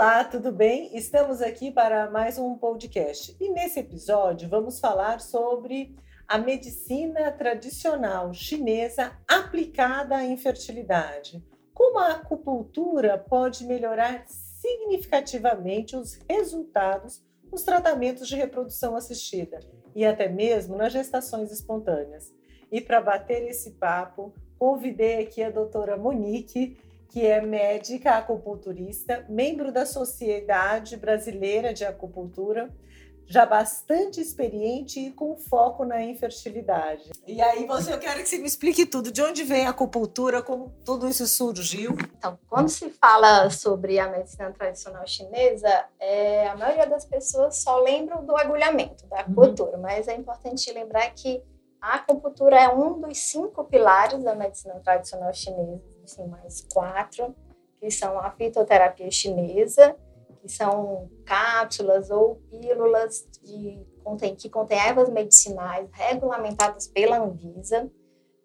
Olá, tudo bem? Estamos aqui para mais um podcast e nesse episódio vamos falar sobre a medicina tradicional chinesa aplicada à infertilidade. Como a acupuntura pode melhorar significativamente os resultados nos tratamentos de reprodução assistida e até mesmo nas gestações espontâneas. E para bater esse papo, convidei aqui a doutora Monique, que é médica acupunturista, membro da Sociedade Brasileira de Acupuntura, já bastante experiente e com foco na infertilidade. E aí, você, eu quero que você me explique tudo. De onde vem a acupuntura, como tudo isso surgiu? Então, quando se fala sobre a medicina tradicional chinesa, é, a maioria das pessoas só lembram do agulhamento, da acupuntura, uhum. mas é importante lembrar que a acupuntura é um dos cinco pilares da medicina tradicional chinesa assim, mais quatro, que são a fitoterapia chinesa, que são cápsulas ou pílulas de, contém, que contêm ervas medicinais regulamentadas pela Anvisa.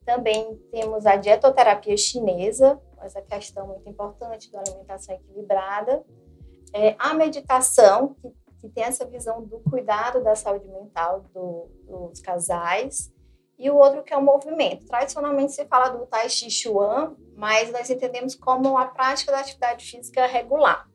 Também temos a dietoterapia chinesa, essa questão muito importante da alimentação equilibrada. É, a meditação, que, que, tem essa visão do cuidado da saúde mental do, dos casais e o outro que é o movimento. Tradicionalmente se fala do Tai Chi Chuan, mas nós entendemos como a prática da atividade física regular.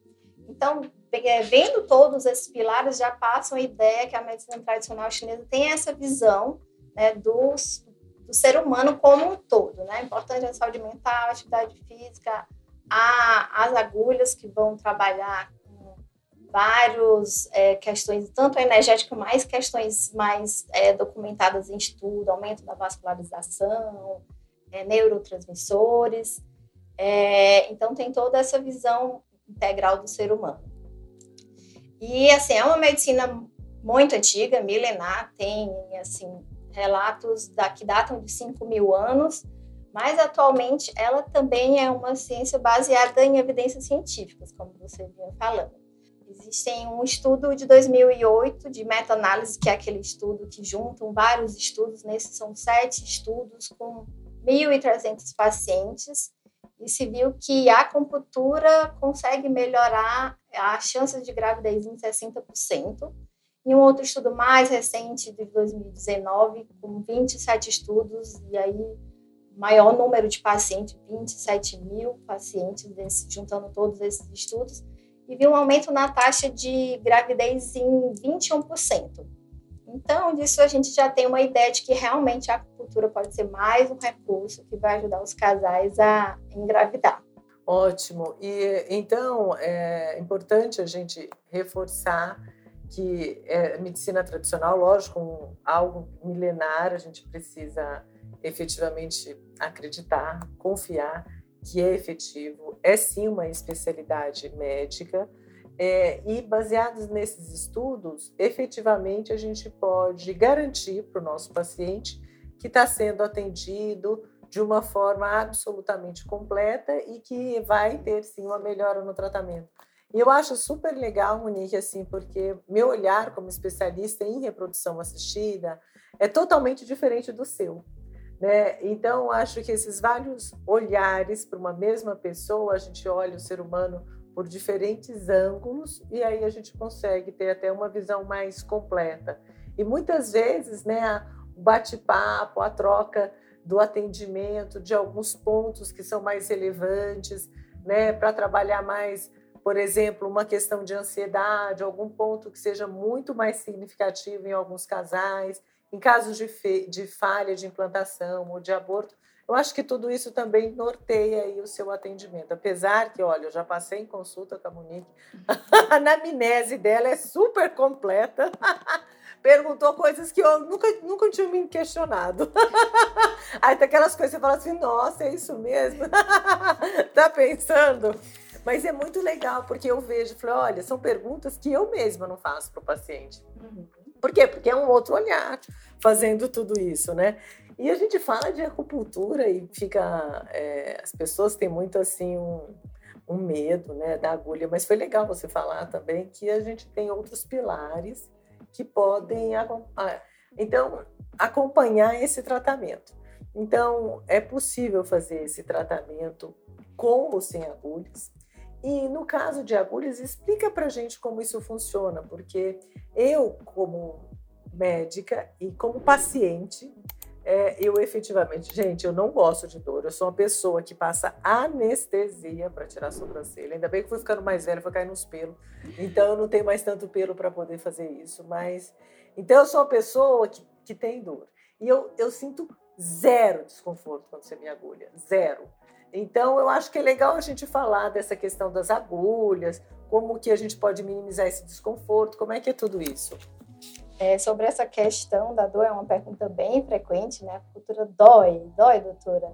Então, é, vendo todos esses pilares, já passam a ideia que a medicina tradicional chinesa tem essa visão né, dos, do ser humano como um todo. Né? Importante a saúde mental, a atividade física, a, as agulhas que vão trabalhar várias é, questões, tanto energética, mais questões mais é, documentadas em estudo, aumento da vascularização, é, neurotransmissores. É, então, tem toda essa visão integral do ser humano. E, assim, é uma medicina muito antiga, milenar, tem, assim, relatos da, que datam de 5 mil anos, mas atualmente ela também é uma ciência baseada em evidências científicas, como você vinha falando. Existem um estudo de 2008 de meta-análise, que é aquele estudo que juntam vários estudos, nesses são sete estudos com 1.300 pacientes, e se viu que a acupuntura consegue melhorar a chance de gravidez em 60%. E um outro estudo mais recente, de 2019, com 27 estudos, e aí maior número de pacientes, 27 mil pacientes, juntando todos esses estudos, e viu um aumento na taxa de gravidez em 21%. Então, disso a gente já tem uma ideia de que realmente a acupuntura pode ser mais um recurso que vai ajudar os casais a engravidar. Ótimo. E então é importante a gente reforçar que é, medicina tradicional, lógico, algo milenar, a gente precisa efetivamente acreditar, confiar que é efetivo, é sim uma especialidade médica, é, e baseados nesses estudos, efetivamente a gente pode garantir para o nosso paciente que está sendo atendido de uma forma absolutamente completa e que vai ter sim uma melhora no tratamento. E eu acho super legal, Monique, assim, porque meu olhar como especialista em reprodução assistida é totalmente diferente do seu. Né? Então, acho que esses vários olhares para uma mesma pessoa, a gente olha o ser humano por diferentes ângulos e aí a gente consegue ter até uma visão mais completa. E muitas vezes, né, o bate-papo, a troca do atendimento, de alguns pontos que são mais relevantes, né, para trabalhar mais, por exemplo, uma questão de ansiedade, algum ponto que seja muito mais significativo em alguns casais em casos de, de falha de implantação ou de aborto, eu acho que tudo isso também norteia aí o seu atendimento. Apesar que, olha, eu já passei em consulta com a Monique, a anamnese dela é super completa. Perguntou coisas que eu nunca, nunca tinha me questionado. Aí tem aquelas coisas que você fala assim, nossa, é isso mesmo? tá pensando? Mas é muito legal, porque eu vejo, falei, olha, são perguntas que eu mesma não faço para o paciente. Uhum. Por quê? Porque é um outro olhar fazendo tudo isso, né? E a gente fala de acupuntura e fica. É, as pessoas têm muito assim um, um medo né, da agulha, mas foi legal você falar também que a gente tem outros pilares que podem então acompanhar esse tratamento. Então é possível fazer esse tratamento com ou sem agulhas. E no caso de agulhas, explica para gente como isso funciona, porque eu, como médica e como paciente, é, eu efetivamente, gente, eu não gosto de dor. Eu sou uma pessoa que passa anestesia para tirar a sobrancelha. Ainda bem que fui ficando mais velha, foi caindo nos pelos. Então eu não tenho mais tanto pelo para poder fazer isso. Mas então eu sou uma pessoa que, que tem dor. E eu, eu sinto zero desconforto quando você me agulha. Zero. Então, eu acho que é legal a gente falar dessa questão das agulhas, como que a gente pode minimizar esse desconforto, como é que é tudo isso? É, sobre essa questão da dor, é uma pergunta bem frequente, né? A cultura dói, dói, doutora?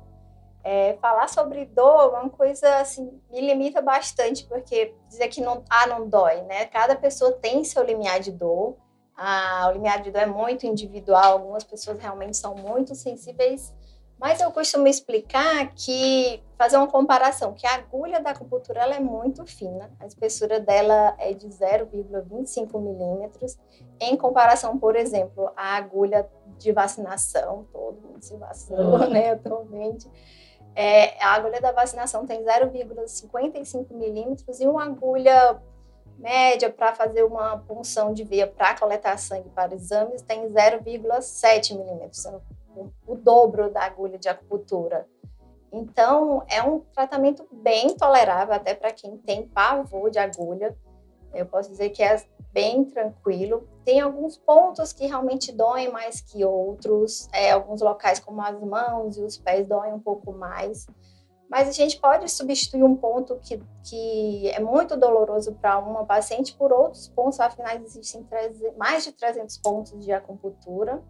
É, falar sobre dor é uma coisa, assim, me limita bastante, porque dizer que não, ah, não dói, né? Cada pessoa tem seu limiar de dor, ah, o limiar de dor é muito individual, algumas pessoas realmente são muito sensíveis mas eu costumo explicar que, fazer uma comparação, que a agulha da acupuntura ela é muito fina, a espessura dela é de 0,25 milímetros, em comparação, por exemplo, à agulha de vacinação, todo mundo se vacinou, uhum. né, atualmente. É, a agulha da vacinação tem 0,55 milímetros e uma agulha média para fazer uma punção de veia para coletar sangue para exames tem 0,7 milímetros, o dobro da agulha de acupuntura. Então, é um tratamento bem tolerável, até para quem tem pavor de agulha. Eu posso dizer que é bem tranquilo. Tem alguns pontos que realmente doem mais que outros, é, alguns locais, como as mãos e os pés, doem um pouco mais. Mas a gente pode substituir um ponto que, que é muito doloroso para uma paciente por outros pontos, afinal, existem mais de 300 pontos de acupuntura.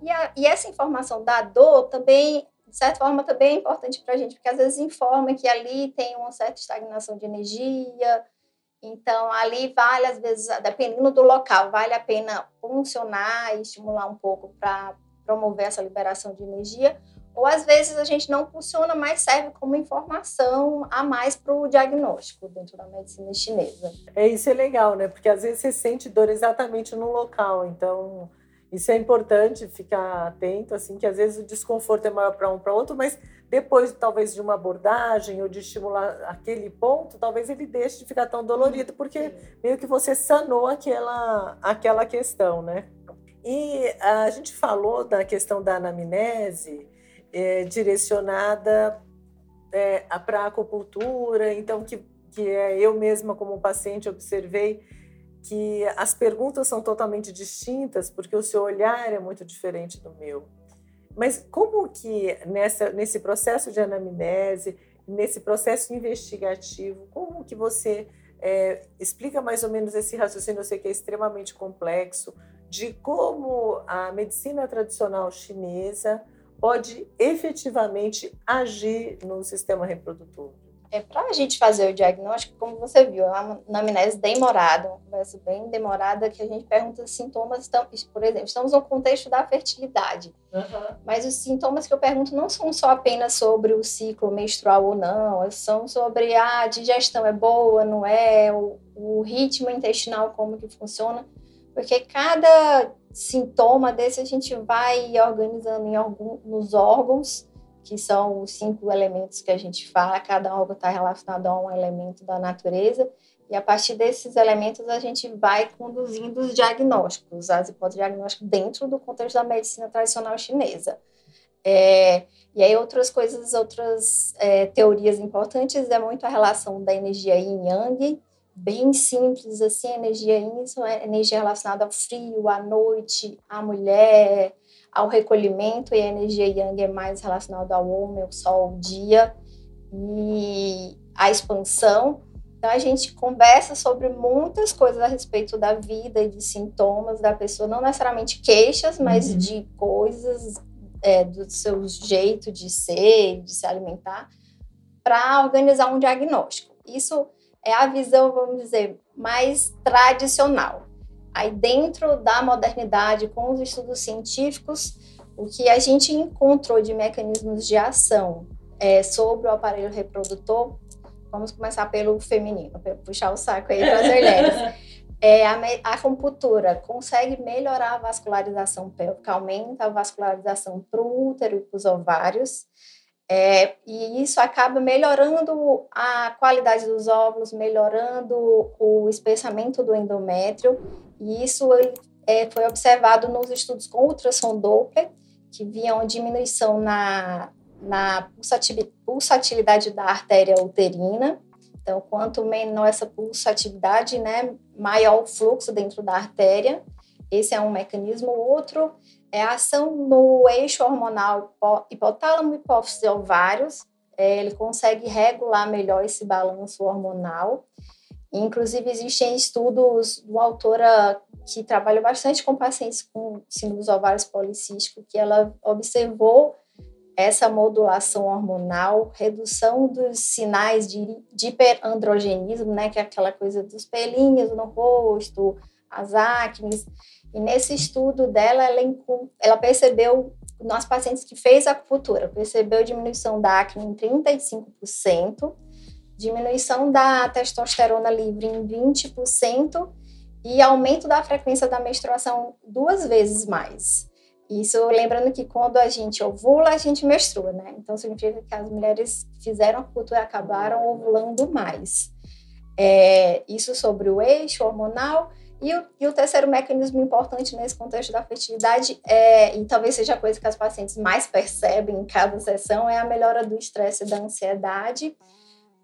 E, a, e essa informação da dor também, de certa forma, também é importante para a gente, porque às vezes informa que ali tem uma certa estagnação de energia, então, ali vale, às vezes, dependendo do local, vale a pena funcionar e estimular um pouco para promover essa liberação de energia. Ou, às vezes, a gente não funciona, mas serve como informação a mais para o diagnóstico dentro da medicina chinesa. É, isso é legal, né? Porque, às vezes, você sente dor exatamente no local. Então, isso é importante ficar atento, assim, que às vezes o desconforto é maior para um para outro, mas depois talvez de uma abordagem ou de estimular aquele ponto, talvez ele deixe de ficar tão dolorido, porque meio que você sanou aquela, aquela questão, né? E a gente falou da questão da anamnese é, direcionada é, para a acupuntura, então que, que é, eu mesma como paciente observei que as perguntas são totalmente distintas, porque o seu olhar é muito diferente do meu. Mas como que nessa, nesse processo de anamnese, nesse processo investigativo, como que você é, explica mais ou menos esse raciocínio, eu sei que é extremamente complexo, de como a medicina tradicional chinesa pode efetivamente agir no sistema reprodutor? É, para a gente fazer o diagnóstico, como você viu, é uma anamnese demorada, uma conversa bem demorada, que a gente pergunta sintomas, por exemplo, estamos no contexto da fertilidade, uhum. mas os sintomas que eu pergunto não são só apenas sobre o ciclo menstrual ou não, são sobre ah, a digestão é boa, não é, o, o ritmo intestinal, como que funciona, porque cada sintoma desse a gente vai organizando em algum, nos órgãos, que são os cinco elementos que a gente fala, cada órgão está relacionado a um elemento da natureza, e a partir desses elementos a gente vai conduzindo os diagnósticos, as hipóteses diagnósticas dentro do contexto da medicina tradicional chinesa. É, e aí outras coisas, outras é, teorias importantes é muito a relação da energia yin yang, bem simples assim, energia yin é energia relacionada ao frio, à noite, à mulher, ao recolhimento e a energia yang é mais relacionada ao homem, ao sol, ao dia e à expansão. Então a gente conversa sobre muitas coisas a respeito da vida e de sintomas da pessoa, não necessariamente queixas, mas uhum. de coisas é, do seu jeito de ser, de se alimentar, para organizar um diagnóstico. Isso é a visão, vamos dizer, mais tradicional. Aí, dentro da modernidade, com os estudos científicos, o que a gente encontrou de mecanismos de ação é, sobre o aparelho reprodutor, vamos começar pelo feminino, para puxar o saco aí para as mulheres. É, a, a acupuntura consegue melhorar a vascularização pélvica, aumenta a vascularização para o útero e para os ovários. É, e isso acaba melhorando a qualidade dos óvulos, melhorando o espessamento do endométrio, e isso é, foi observado nos estudos com ultrassom Doppler, que viam diminuição na, na pulsatilidade da artéria uterina. Então, quanto menor essa pulsatividade, né, maior o fluxo dentro da artéria. Esse é um mecanismo. Outro é a ação no eixo hormonal hipotálamo hipófise ovários. É, ele consegue regular melhor esse balanço hormonal. Inclusive, existem estudos de uma autora que trabalha bastante com pacientes com síndrome dos ovários policísticos, que ela observou essa modulação hormonal, redução dos sinais de, de hiperandrogenismo, né, que é aquela coisa dos pelinhos no rosto, as acnes. E nesse estudo dela, ela, ela percebeu, nas pacientes que fez acupuntura, percebeu diminuição da acne em 35%, diminuição da testosterona livre em 20% e aumento da frequência da menstruação duas vezes mais. Isso lembrando que quando a gente ovula, a gente menstrua, né? Então significa que as mulheres fizeram acupuntura acabaram ovulando mais. É, isso sobre o eixo hormonal. E o, e o, terceiro mecanismo importante nesse contexto da fertilidade, é, e talvez seja a coisa que as pacientes mais percebem em cada sessão, é a melhora do estresse e da ansiedade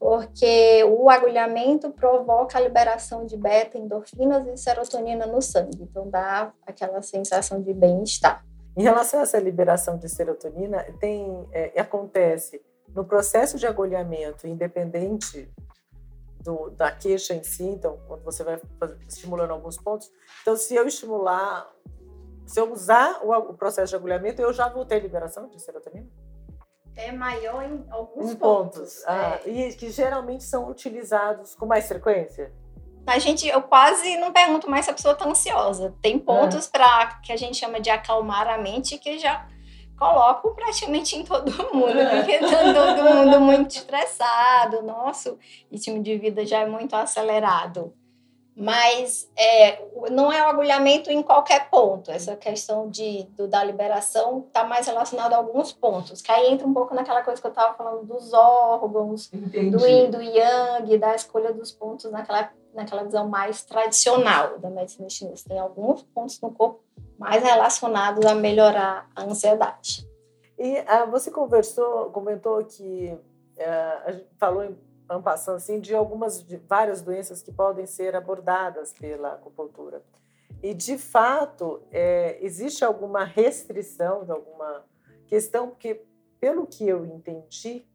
porque o agulhamento provoca a liberação de beta, endorfinas e serotonina no sangue, então dá aquela sensação de bem-estar. Em relação a essa liberação de serotonina, tem é, acontece no processo de agulhamento, independente do, da queixa em si, então quando você vai estimulando alguns pontos, então se eu estimular, se eu usar o, o processo de agulhamento, eu já vou ter liberação de serotonina? É maior em alguns em pontos. pontos. Ah, é. E que geralmente são utilizados com mais frequência? A gente, eu quase não pergunto mais se a pessoa está ansiosa. Tem pontos é. para que a gente chama de acalmar a mente que já coloco praticamente em todo mundo, porque tá todo mundo muito estressado, nosso ritmo de vida já é muito acelerado mas é, não é o agulhamento em qualquer ponto. Essa questão de, do, da liberação está mais relacionada a alguns pontos, que aí entra um pouco naquela coisa que eu estava falando dos órgãos, Entendi. do yin, do yang, da escolha dos pontos naquela, naquela visão mais tradicional da medicina chinesa. Tem alguns pontos no corpo mais relacionados a melhorar a ansiedade. E uh, você conversou, comentou que uh, a gente falou em passando assim, de algumas, de várias doenças que podem ser abordadas pela acupuntura. E, de fato, é, existe alguma restrição de alguma questão, porque, pelo que eu entendi,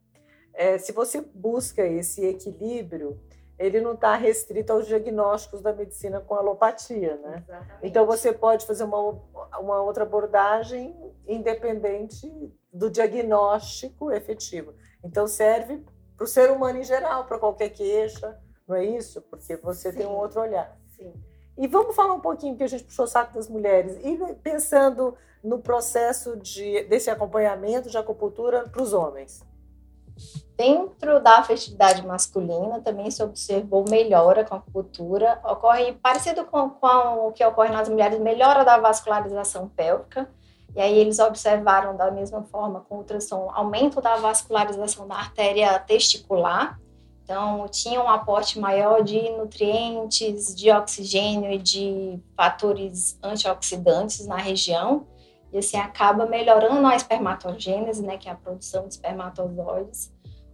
é, se você busca esse equilíbrio, ele não está restrito aos diagnósticos da medicina com alopatia, né? Exatamente. Então, você pode fazer uma, uma outra abordagem independente do diagnóstico efetivo. Então, serve para o ser humano em geral, para qualquer queixa, não é isso? Porque você Sim. tem um outro olhar. Sim. E vamos falar um pouquinho que a gente puxou o saco das mulheres e pensando no processo de, desse acompanhamento de acupuntura para os homens. Dentro da fertilidade masculina, também se observou melhora com a acupuntura. Ocorre parecido com, com o que ocorre nas mulheres, melhora da vascularização pélvica e aí eles observaram da mesma forma com ultrassom aumento da vascularização da artéria testicular. Então, tinha um aporte maior de nutrientes, de oxigênio e de fatores antioxidantes na região. E assim acaba melhorando a espermatogênese, né, que é a produção de espermatozoides.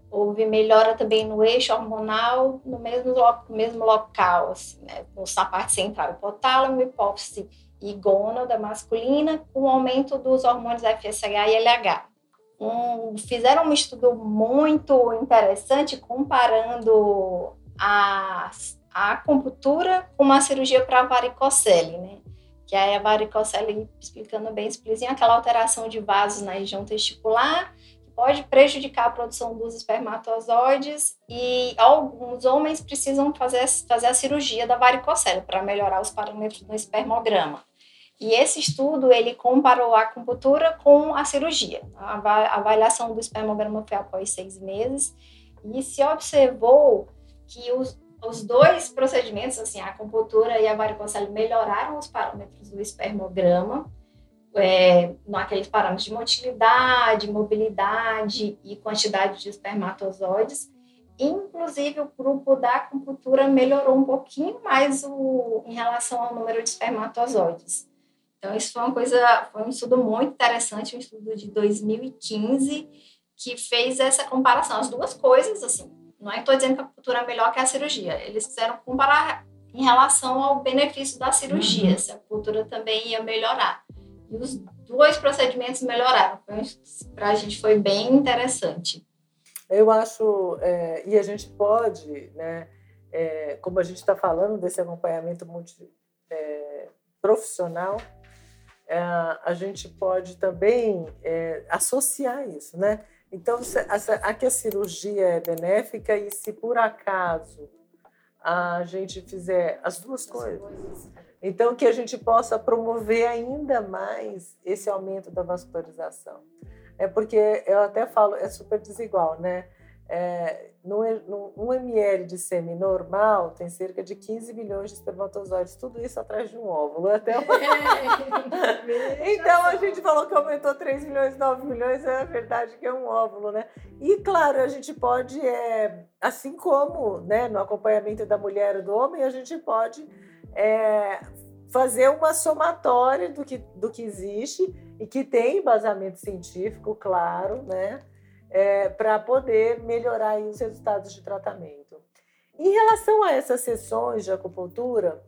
Houve melhora também no eixo hormonal, no mesmo, mesmo local, assim, né, na parte central, hipotálamo, hipófise e gônada masculina, com aumento dos hormônios FSH e LH. Um, fizeram um estudo muito interessante comparando a, a acupuntura com uma cirurgia para varicocele, né? Que aí a varicocele, explicando bem explicitamente, aquela alteração de vasos na região testicular, que pode prejudicar a produção dos espermatozoides e alguns homens precisam fazer, fazer a cirurgia da varicocele para melhorar os parâmetros do espermograma. E esse estudo, ele comparou a acupuntura com a cirurgia. A avaliação do espermograma foi após seis meses e se observou que os, os dois procedimentos, assim, a acupuntura e a varicocele, melhoraram os parâmetros do espermograma, é, naqueles parâmetros de motilidade, mobilidade e quantidade de espermatozoides. Inclusive, o grupo da acupuntura melhorou um pouquinho mais o, em relação ao número de espermatozoides. Então, isso foi uma coisa, foi um estudo muito interessante, um estudo de 2015, que fez essa comparação, as duas coisas, assim. Não é que estou dizendo que a acupuntura é melhor que a cirurgia. Eles quiseram comparar em relação ao benefício da cirurgia, uhum. se a acupuntura também ia melhorar. E os dois procedimentos melhoraram. Para a gente foi bem interessante. Eu acho, é, e a gente pode, né, é, como a gente está falando desse acompanhamento multi, é, profissional, é, a gente pode também é, associar isso, né? Então, aqui a cirurgia é benéfica e se por acaso a gente fizer as duas coisas, então que a gente possa promover ainda mais esse aumento da vascularização. É porque eu até falo, é super desigual, né? É, no, no, um ml de sêmen normal tem cerca de 15 milhões de espermatozoides, tudo isso atrás de um óvulo. Até então a gente falou que aumentou 3 milhões, 9 milhões, é verdade que é um óvulo, né? E claro, a gente pode, é, assim como né, no acompanhamento da mulher e do homem, a gente pode é, fazer uma somatória do que, do que existe e que tem embasamento científico, claro, né? É, para poder melhorar os resultados de tratamento. Em relação a essas sessões de acupuntura,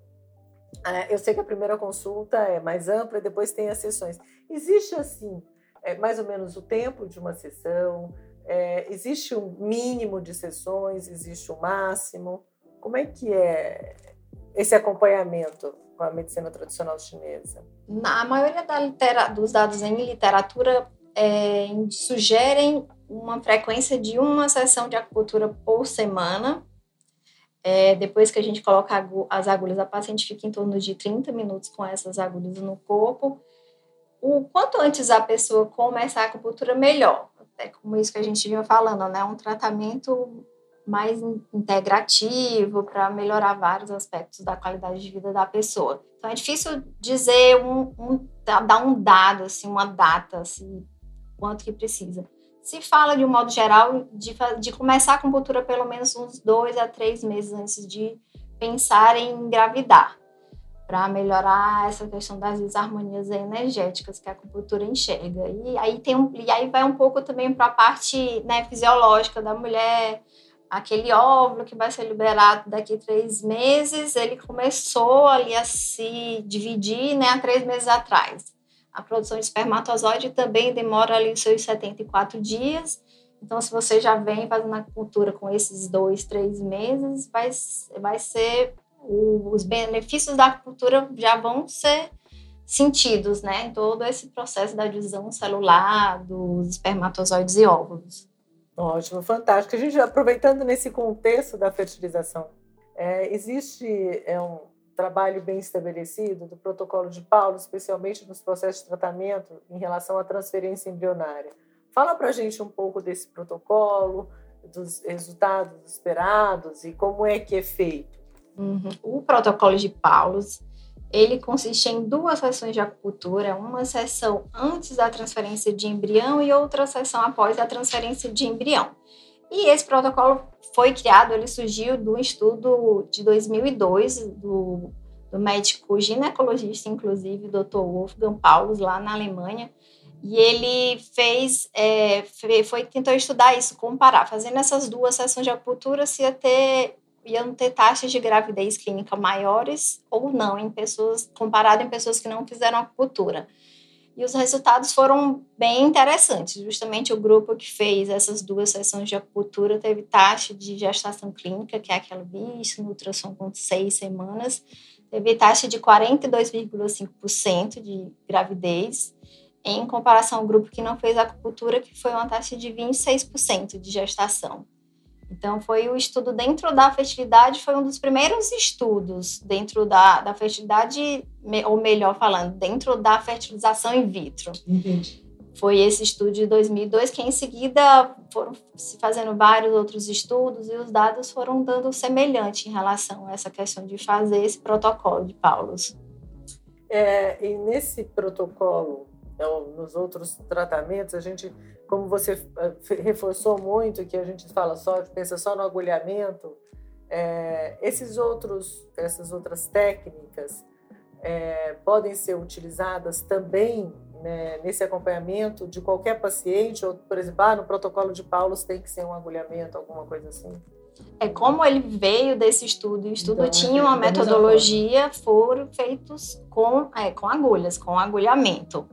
é, eu sei que a primeira consulta é mais ampla e depois tem as sessões. Existe, assim, é, mais ou menos o tempo de uma sessão? É, existe um mínimo de sessões? Existe um máximo? Como é que é esse acompanhamento com a medicina tradicional chinesa? Na maioria da dos dados em literatura é, sugerem uma frequência de uma sessão de acupuntura por semana. É, depois que a gente coloca as agulhas, a paciente fica em torno de 30 minutos com essas agulhas no corpo. O quanto antes a pessoa começar a acupuntura, melhor. É como isso que a gente vinha falando, né? Um tratamento mais integrativo para melhorar vários aspectos da qualidade de vida da pessoa. Então é difícil dizer um, um dar um dado assim, uma data assim, quanto que precisa se fala, de um modo geral, de, de começar a acupuntura pelo menos uns dois a três meses antes de pensar em engravidar, para melhorar essa questão das desarmonias energéticas que a acupuntura enxerga. E aí, tem um, e aí vai um pouco também para a parte né, fisiológica da mulher, aquele óvulo que vai ser liberado daqui a três meses, ele começou ali a se dividir né, há três meses atrás. A produção de espermatozoide também demora ali os seus 74 dias. Então, se você já vem fazendo acupuntura com esses dois, três meses, vai, vai ser os benefícios da acupuntura já vão ser sentidos, né, em todo esse processo da divisão celular dos espermatozoides e óvulos. Ótimo, fantástico. A gente aproveitando nesse contexto da fertilização, é, existe é um, trabalho bem estabelecido do protocolo de Paulo, especialmente nos processos de tratamento em relação à transferência embrionária. Fala para a gente um pouco desse protocolo, dos resultados esperados e como é que é feito. Uhum. O protocolo de Paulos ele consiste em duas sessões de acupuntura, uma sessão antes da transferência de embrião e outra sessão após a transferência de embrião. E esse protocolo foi criado, ele surgiu do estudo de 2002 do, do médico ginecologista, inclusive, Dr. Wolfgang Paulus, lá na Alemanha. E ele fez, é, foi tentou estudar isso, comparar, fazendo essas duas sessões de acupuntura, se ia ter, iam ter taxas de gravidez clínica maiores ou não, em pessoas, comparado em pessoas que não fizeram acupuntura. E os resultados foram bem interessantes. Justamente o grupo que fez essas duas sessões de acupuntura teve taxa de gestação clínica, que é aquela vista no ultrassom com seis semanas, teve taxa de 42,5% de gravidez, em comparação ao grupo que não fez acupuntura, que foi uma taxa de 26% de gestação. Então, foi o estudo dentro da fertilidade, foi um dos primeiros estudos dentro da, da fertilidade, ou melhor falando, dentro da fertilização in vitro. Entendi. Foi esse estudo de 2002, que em seguida foram se fazendo vários outros estudos e os dados foram dando semelhante em relação a essa questão de fazer esse protocolo de Paulus. É, e nesse protocolo Então, nos outros tratamentos, a gente, como você eh, reforçou muito, que a gente fala só, pensa só no agulhamento, é, esses outros, essas outras técnicas é, podem ser utilizadas também né, nesse acompanhamento de qualquer paciente, ou, por exemplo, ah, no protocolo de Paulo tem que ser um agulhamento, alguma coisa assim? É como ele veio desse estudo, o estudo então, tinha uma metodologia, foram feitos com, é, com agulhas, com agulhamento.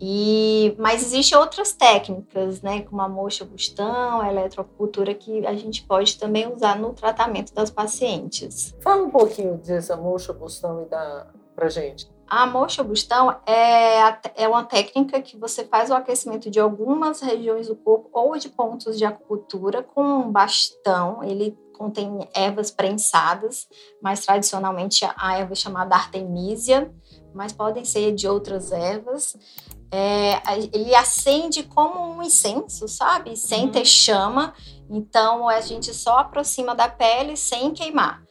E, mas existem outras técnicas, né, como a moxa bustão, a eletrocultura, que a gente pode também usar no tratamento das pacientes. Fala um pouquinho dessa moxa bustão e da pra gente. A moxa bustão é, é uma técnica que você faz o aquecimento de algumas regiões do corpo ou de pontos de acupuntura com um bastão. Ele contém ervas prensadas, mas tradicionalmente a erva é chamada artemisia, mas podem ser de outras ervas é, ele acende como um incenso, sabe? Sem uhum. ter chama. Então a gente só aproxima da pele sem queimar.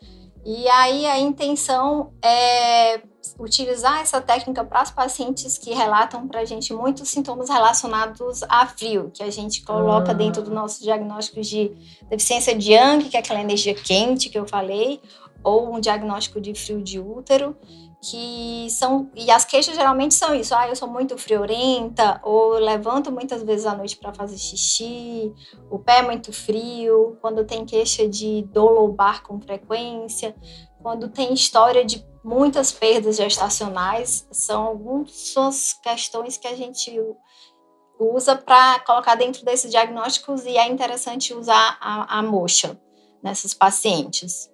E aí a intenção é utilizar essa técnica para as pacientes que relatam para a gente muitos sintomas relacionados a frio, que a gente coloca uhum. dentro do nosso diagnóstico de deficiência de Yang, que é aquela energia quente que eu falei, ou um diagnóstico de frio de útero que são e as queixas geralmente são isso ah eu sou muito friorenta ou levanto muitas vezes à noite para fazer xixi o pé é muito frio quando tem queixa de dor lombar com frequência quando tem história de muitas perdas gestacionais são algumas questões que a gente usa para colocar dentro desses diagnósticos e é interessante usar a, a moxa nessas pacientes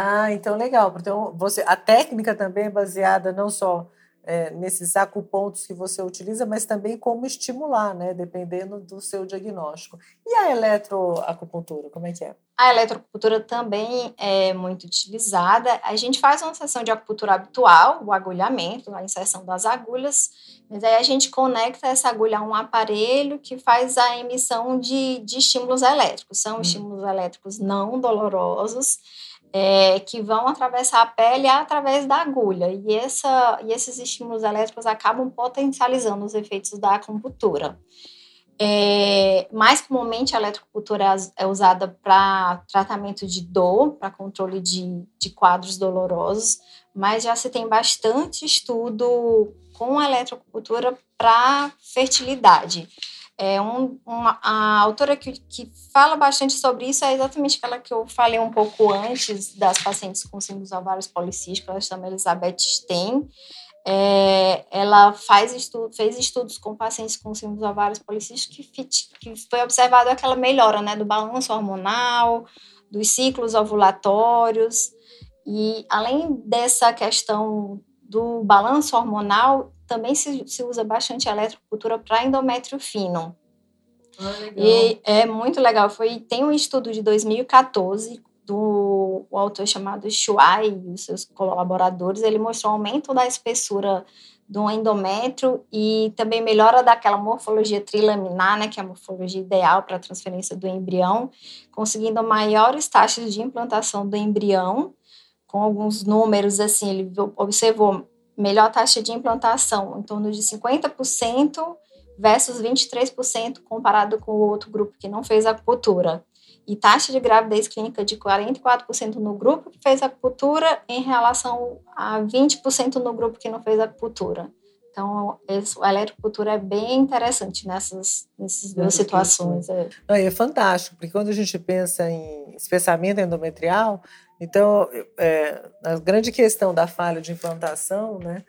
ah, então legal. Então, você, a técnica também é baseada não só é, nesses acupontos que você utiliza, mas também como estimular, né? Dependendo do seu diagnóstico. E a eletroacupuntura, como é que é? A eletroacupuntura também é muito utilizada. A gente faz uma sessão de acupuntura habitual, o agulhamento, a inserção das agulhas, mas aí a gente conecta essa agulha a um aparelho que faz a emissão de, de estímulos elétricos. São hum. estímulos elétricos não dolorosos é, que vão atravessar a pele através da agulha. E, essa, e esses estímulos elétricos acabam potencializando os efeitos da acupuntura. É, mais comumente, a eletrocultura é, é usada para tratamento de dor, para controle de, de quadros dolorosos, mas já se tem bastante estudo com a eletrocultura para fertilidade. É um, uma, a autora que, que fala bastante sobre isso é exatamente aquela que eu falei um pouco antes das pacientes com síndrome ovários policísticos, ela chama Elizabeth Stein. É, ela faz estudo, fez estudos com pacientes com síndrome ovários policísticos que, que foi observado aquela melhora né, do balanço hormonal, dos ciclos ovulatórios. E além dessa questão do balanço hormonal, também se, se usa bastante a eletrocultura para endométrio fino. Ah, e é muito legal. Foi, tem um estudo de 2014 do o autor chamado Shuai e os seus colaboradores. Ele mostrou aumento da espessura do endométrio e também melhora daquela morfologia trilaminar, né, que é a morfologia ideal para a transferência do embrião, conseguindo maiores taxas de implantação do embrião, com alguns números assim, ele observou melhor taxa de implantação, em torno de 50% versus 23% comparado com o outro grupo que não fez acupuntura. E taxa de gravidez clínica de 44% no grupo que fez acupuntura em relação a 20% no grupo que não fez acupuntura. Então, a eletrocultura é bem interessante nessas, nessas duas situações. É. é fantástico, porque quando a gente pensa em espessamento endometrial, então, é, a grande questão da falha de implantação, né?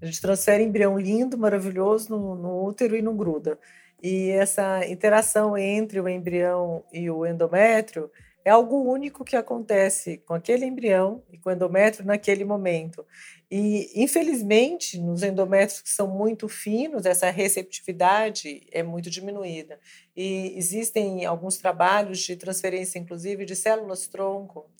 A gente transfere embrião lindo, maravilhoso no, no útero e não gruda. E essa interação entre o embrião e o endométrio é algo único que acontece com aquele embrião e com o endométrio naquele momento. E, infelizmente, nos endométrios que são muito finos, essa receptividade é muito diminuída. E existem alguns trabalhos de transferência, inclusive, de células-tronco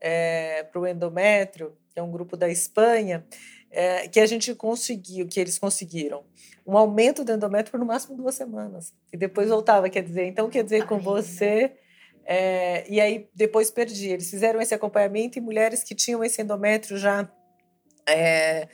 é, para o endométrio, que é um grupo da Espanha, é, que a gente conseguiu, que eles conseguiram, um aumento do endométrio por no máximo duas semanas. E depois voltava, quer dizer, então quer dizer, com você. É, e aí depois perdi. Eles fizeram esse acompanhamento em mulheres que tinham esse endométrio já é,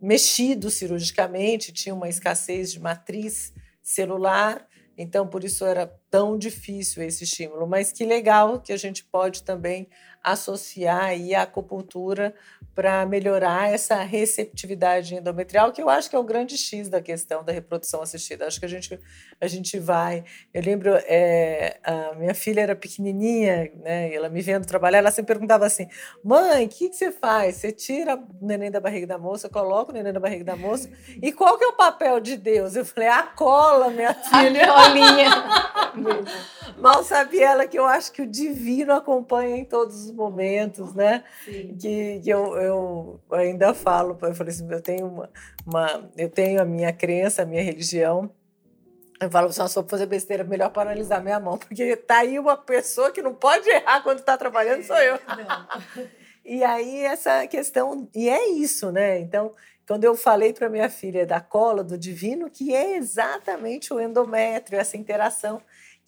mexido cirurgicamente, tinha uma escassez de matriz celular, então por isso era tão difícil esse estímulo. Mas que legal que a gente pode também associar aí a acupuntura para melhorar essa receptividade endometrial, que eu acho que é o grande X da questão da reprodução assistida. Acho que a gente, a gente vai. Eu lembro, é, a minha filha era pequenininha, né, e ela me vendo trabalhar, ela sempre perguntava assim: mãe, o que, que você faz? Você tira o neném da barriga da moça, coloca o neném da barriga da moça, e qual que é o papel de Deus? Eu falei: a cola, minha filha. A colinha. Mal sabia ela que eu acho que o divino acompanha em todos os momentos, né? Sim. Que, que eu, eu ainda falo, eu falei assim, eu tenho uma, uma, eu tenho a minha crença, a minha religião. Eu falo, se eu for fazer besteira, melhor paralisar minha mão, porque tá aí uma pessoa que não pode errar quando está trabalhando, sou eu. e aí essa questão, e é isso, né? Então, quando eu falei para minha filha da cola do divino, que é exatamente o endométrio, essa interação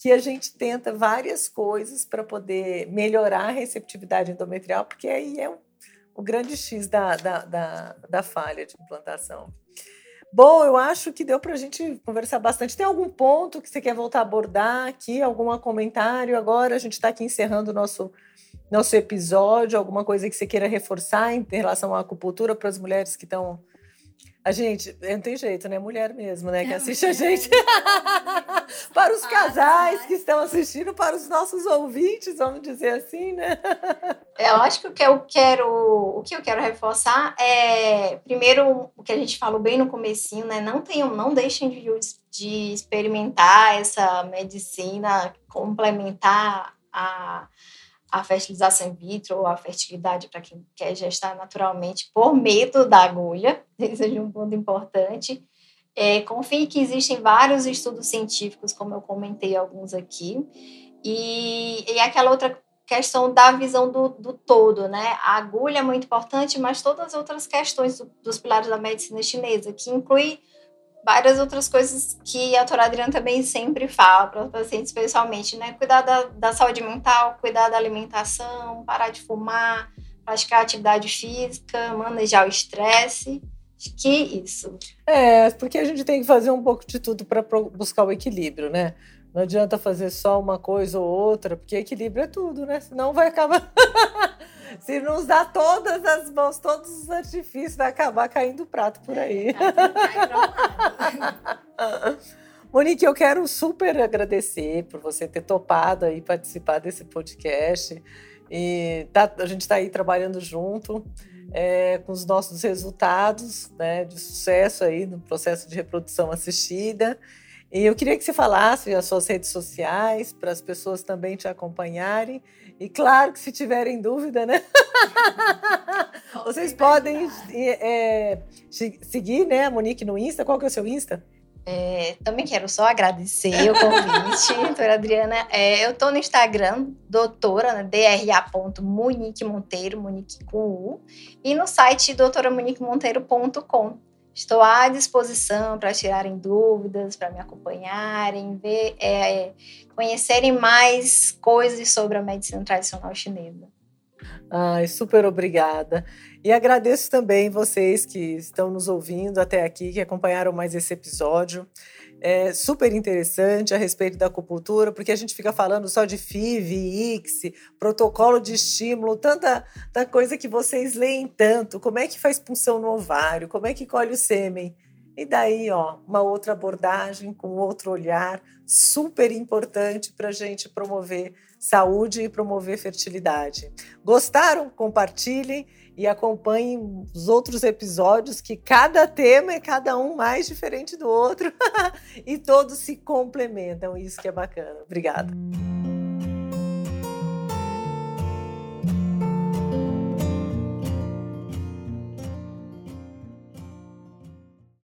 que a gente tenta várias coisas para poder melhorar a receptividade endometrial, porque aí é o, o grande X da, da, da, da falha de implantação. Bom, eu acho que deu para a gente conversar bastante. Tem algum ponto que você quer voltar a abordar aqui? Algum comentário? Agora a gente está aqui encerrando o nosso, nosso episódio. Alguma coisa que você queira reforçar em relação à acupuntura para as mulheres que estão a gente, não tem jeito, né? Mulher mesmo, né? Que é assiste a gente. para os casais que estão assistindo, para os nossos ouvintes, vamos dizer assim, né? É, eu acho que o que eu quero, o que eu quero reforçar é, primeiro, o que a gente falou bem no comecinho, né? Não tenham, não deixem de, de experimentar essa medicina complementar a a fertilização in vitro ou a fertilidade para quem quer gestar naturalmente por medo da agulha, esse é um ponto importante. É, confie que existem vários estudos científicos, como eu comentei alguns aqui, e, e aquela outra questão da visão do, do todo, né? A agulha é muito importante, mas todas as outras questões do, dos pilares da medicina chinesa, que inclui várias outras coisas que a doutora Adriana também sempre fala para os pacientes, pessoalmente, né? Cuidar da, da saúde mental, cuidar da alimentação, parar de fumar, praticar atividade física, manejar o estresse. Que isso. É, porque a gente tem que fazer um pouco de tudo para buscar o equilíbrio, né? Não adianta fazer só uma coisa ou outra, porque equilíbrio é tudo, né? Senão vai acabar. Se nos dá todas as mãos, todos os artifícios, vai acabar caindo o prato por aí. É, Monique, eu quero super agradecer por você ter topado aí participar desse podcast. E tá, a gente está aí trabalhando junto é, com os nossos resultados né, de sucesso aí no processo de reprodução assistida. E eu queria que você falasse as suas redes sociais para as pessoas também te acompanharem. E claro que se tiverem dúvida, né? Vocês podem é, seguir né, a Monique no Insta. Qual que é o seu Insta? É, também quero só agradecer o convite, doutora Adriana. É, eu estou no Instagram, doutora, né, dra.monique Monteiro, Monique com U, e no site doutoramoniquemonteiro.com. Estou à disposição para tirarem dúvidas, para me acompanharem, ver, é, conhecerem mais coisas sobre a medicina tradicional chinesa. Ai, super obrigada. E agradeço também vocês que estão nos ouvindo até aqui, que acompanharam mais esse episódio é, super interessante a respeito da acupuntura, porque a gente fica falando só de FIV, ICSI, protocolo de estímulo, tanta, tanta coisa que vocês leem tanto. Como é que faz punção no ovário? Como é que colhe o sêmen? E daí, ó, uma outra abordagem com outro olhar, super importante para a gente promover saúde e promover fertilidade. Gostaram? Compartilhem e acompanhem os outros episódios, que cada tema é cada um mais diferente do outro e todos se complementam. Isso que é bacana. Obrigada.